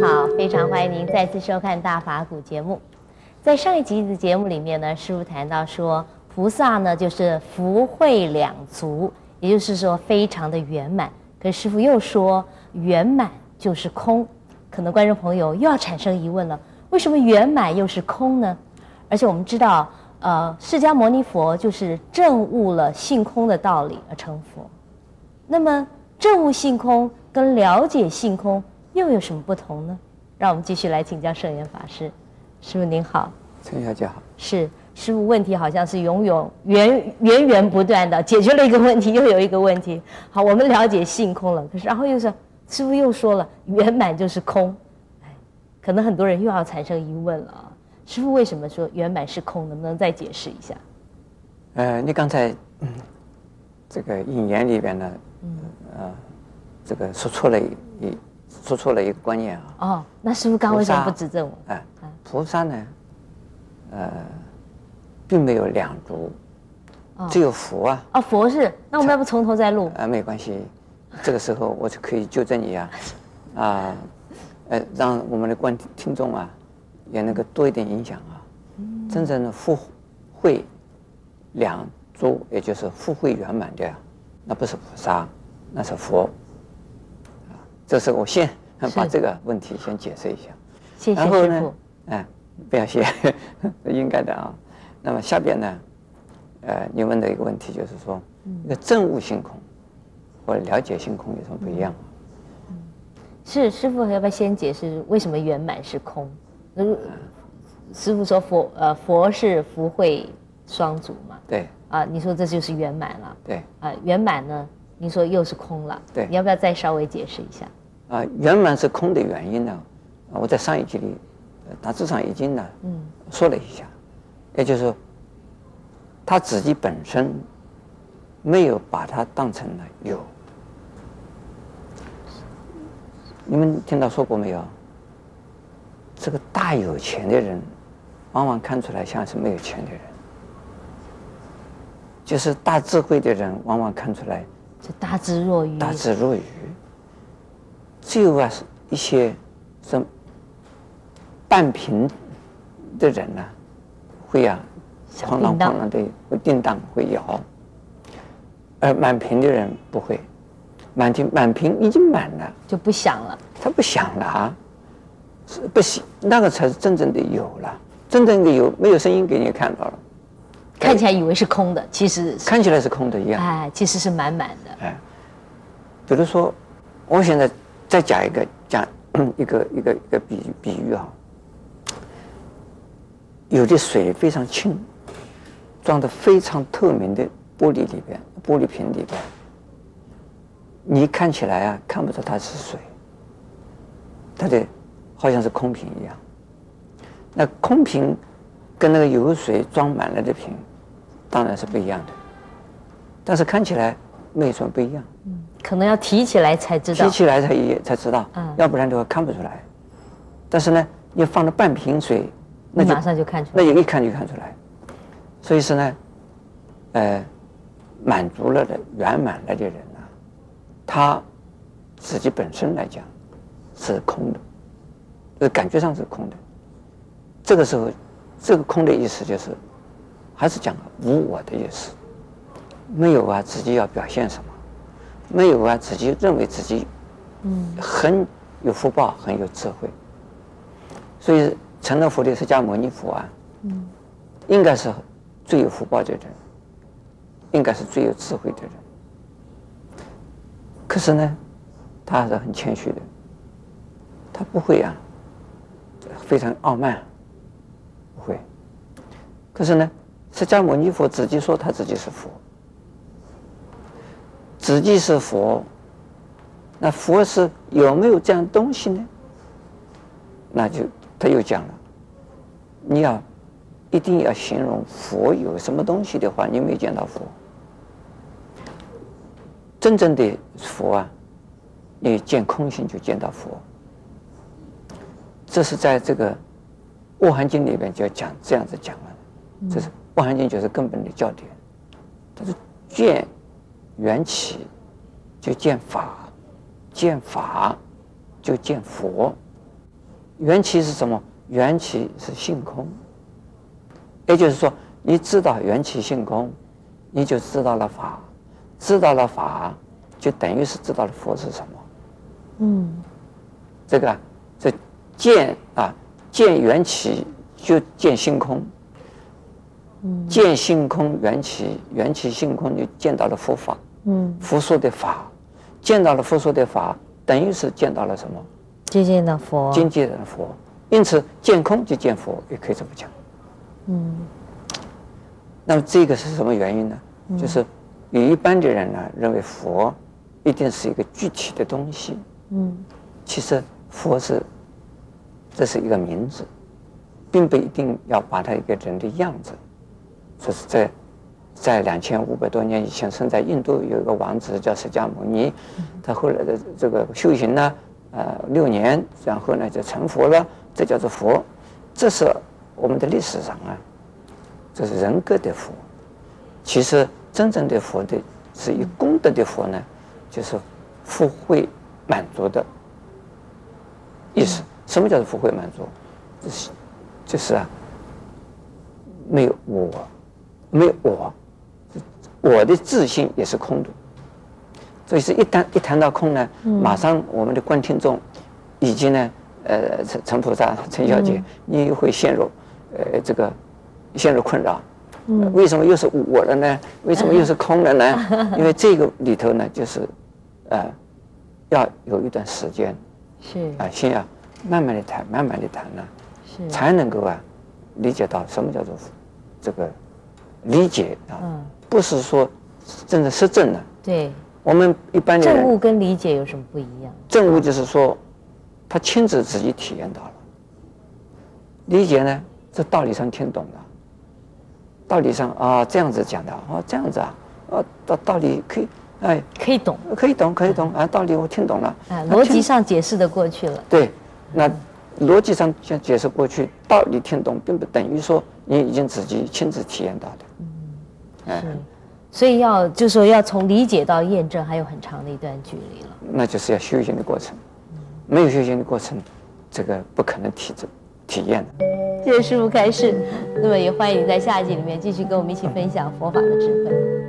好，非常欢迎您再次收看《大法古》节目。在上一集的节目里面呢，师傅谈到说，菩萨呢就是福慧两足，也就是说非常的圆满。可师傅又说，圆满就是空，可能观众朋友又要产生疑问了：为什么圆满又是空呢？而且我们知道，呃，释迦牟尼佛就是证悟了性空的道理而成佛。那么证悟性空跟了解性空又有什么不同呢？让我们继续来请教圣严法师。师傅您好，陈小姐好。是师傅，问题好像是永永源源源不断的，解决了一个问题 又有一个问题。好，我们了解性空了，可是然后又是师傅又说了圆满就是空，哎，可能很多人又要产生疑问了啊。师傅为什么说圆满是空？能不能再解释一下？呃，你刚才嗯，这个引言里边呢，嗯呃，这个说错了一。说错了一个观念啊！哦，那师傅刚为什么不指正我？哎，菩萨呢，呃，并没有两足，只有佛啊。哦，佛是？那我们要不从头再录？啊，没关系，这个时候我就可以纠正你啊，啊，呃，让我们的观听众啊，也能够多一点影响啊。真正的福慧两足，也就是福慧圆满的，那不是菩萨，那是佛。这是我先把这个问题先解释一下，谢谢然后呢，哎，不要谢，应该的啊。那么下边呢，呃，你问的一个问题就是说，一个证悟性空或者了解性空有什么不一样？嗯，是师父要不要先解释为什么圆满是空？嗯，师傅说佛呃佛是福慧双足嘛？对。啊，你说这就是圆满了？对。啊，圆满呢？你说又是空了？对。你要不要再稍微解释一下？啊，圆满是空的原因呢？我在上一集里大致上已经呢，嗯，说了一下，也就是说，他自己本身没有把它当成了有。你们听到说过没有？这个大有钱的人，往往看出来像是没有钱的人；就是大智慧的人，往往看出来这大智若愚。大智若愚。只有啊，一些什半贫的人呢、啊，会啊，哐啷哐啷的会叮当会摇，而满屏的人不会，满屏满屏已经满了。就不响了，他不响了啊，是不行，那个才是真正的有了，真正的有没有声音给你看到了，看起来以为是空的，其实看起来是空的一样，哎，其实是满满的，哎，比如说我现在。再讲一个讲一个一个一个比比喻啊，有的水非常清，装的非常透明的玻璃里边，玻璃瓶里边，你看起来啊看不出它是水，它的好像是空瓶一样。那空瓶跟那个有水装满了的瓶，当然是不一样的，但是看起来没什么不一样。可能要提起来才知道，提起来才也才知道，嗯，要不然的话看不出来。但是呢，你放了半瓶水，那就马上就看出来，那就一看就看出来。所以说呢，呃，满足了的圆满了的人呢，他自己本身来讲是空的，就是感觉上是空的。这个时候，这个空的意思就是，还是讲无我的意思，没有啊，自己要表现什么。没有啊，自己认为自己，嗯，很有福报，很有智慧，所以成了佛的释迦牟尼佛啊，嗯，应该是最有福报的人，应该是最有智慧的人。可是呢，他还是很谦虚的，他不会啊，非常傲慢，不会。可是呢，释迦牟尼佛自己说他自己是佛。自己是佛，那佛是有没有这样东西呢？那就他又讲了，你要一定要形容佛有什么东西的话，你没见到佛。真正的佛啊，你见空性就见到佛。这是在这个《沃含经》里边就要讲这样子讲了，这是《沃含经》就是根本的教典，它是见。缘起就见法，见法就见佛。缘起是什么？缘起是性空。也就是说，你知道缘起性空，你就知道了法，知道了法，就等于是知道了佛是什么。嗯，这个这见啊，见缘起就见性空。嗯，见性空缘起，缘起性空就见到了佛法。嗯，佛说的法，见到了佛说的法，等于是见到了什么？接近的佛，见见到佛。因此，见空就见佛，也可以这么讲。嗯。那么这个是什么原因呢？嗯、就是有一般的人呢，认为佛一定是一个具体的东西。嗯。其实佛是，这是一个名字，并不一定要把它一个人的样子。说是在。在两千五百多年以前，生在印度有一个王子叫释迦牟尼，他后来的这个修行呢，呃，六年，然后呢就成佛了，这叫做佛。这是我们的历史上啊，这是人格的佛。其实真正的佛的是以功德的佛呢，就是福慧满足的意思。什么叫做福慧满足？就是就是啊，没有我，没有我。我的自信也是空的，所以是一谈一谈到空呢，马上我们的观听众，以及呢，呃，陈陈菩萨、陈小姐，你会陷入，呃，这个陷入困扰。为什么又是我了呢？为什么又是空了呢？因为这个里头呢，就是，呃，要有一段时间，是啊，先要慢慢的谈，慢慢的谈呢，是才能够啊，理解到什么叫做这个理解啊。不是说真的实证的。对。我们一般的人。证悟跟理解有什么不一样？证悟就是说，他亲自自己体验到了。理解呢，这道理上听懂了。道理上啊，这样子讲的啊，这样子啊，啊，道道理可以，哎，可以懂，可以懂，可以懂啊，道理我听懂了。啊，逻辑上解释的过去了。对，那逻辑上解解释过去，道理听懂，并不等于说你已经自己亲自体验到的。是，所以要就是说要从理解到验证，还有很长的一段距离了。那就是要修行的过程，没有修行的过程，这个不可能体证体验的。谢谢师傅开示，那么也欢迎你在下一集里面继续跟我们一起分享佛法的智慧。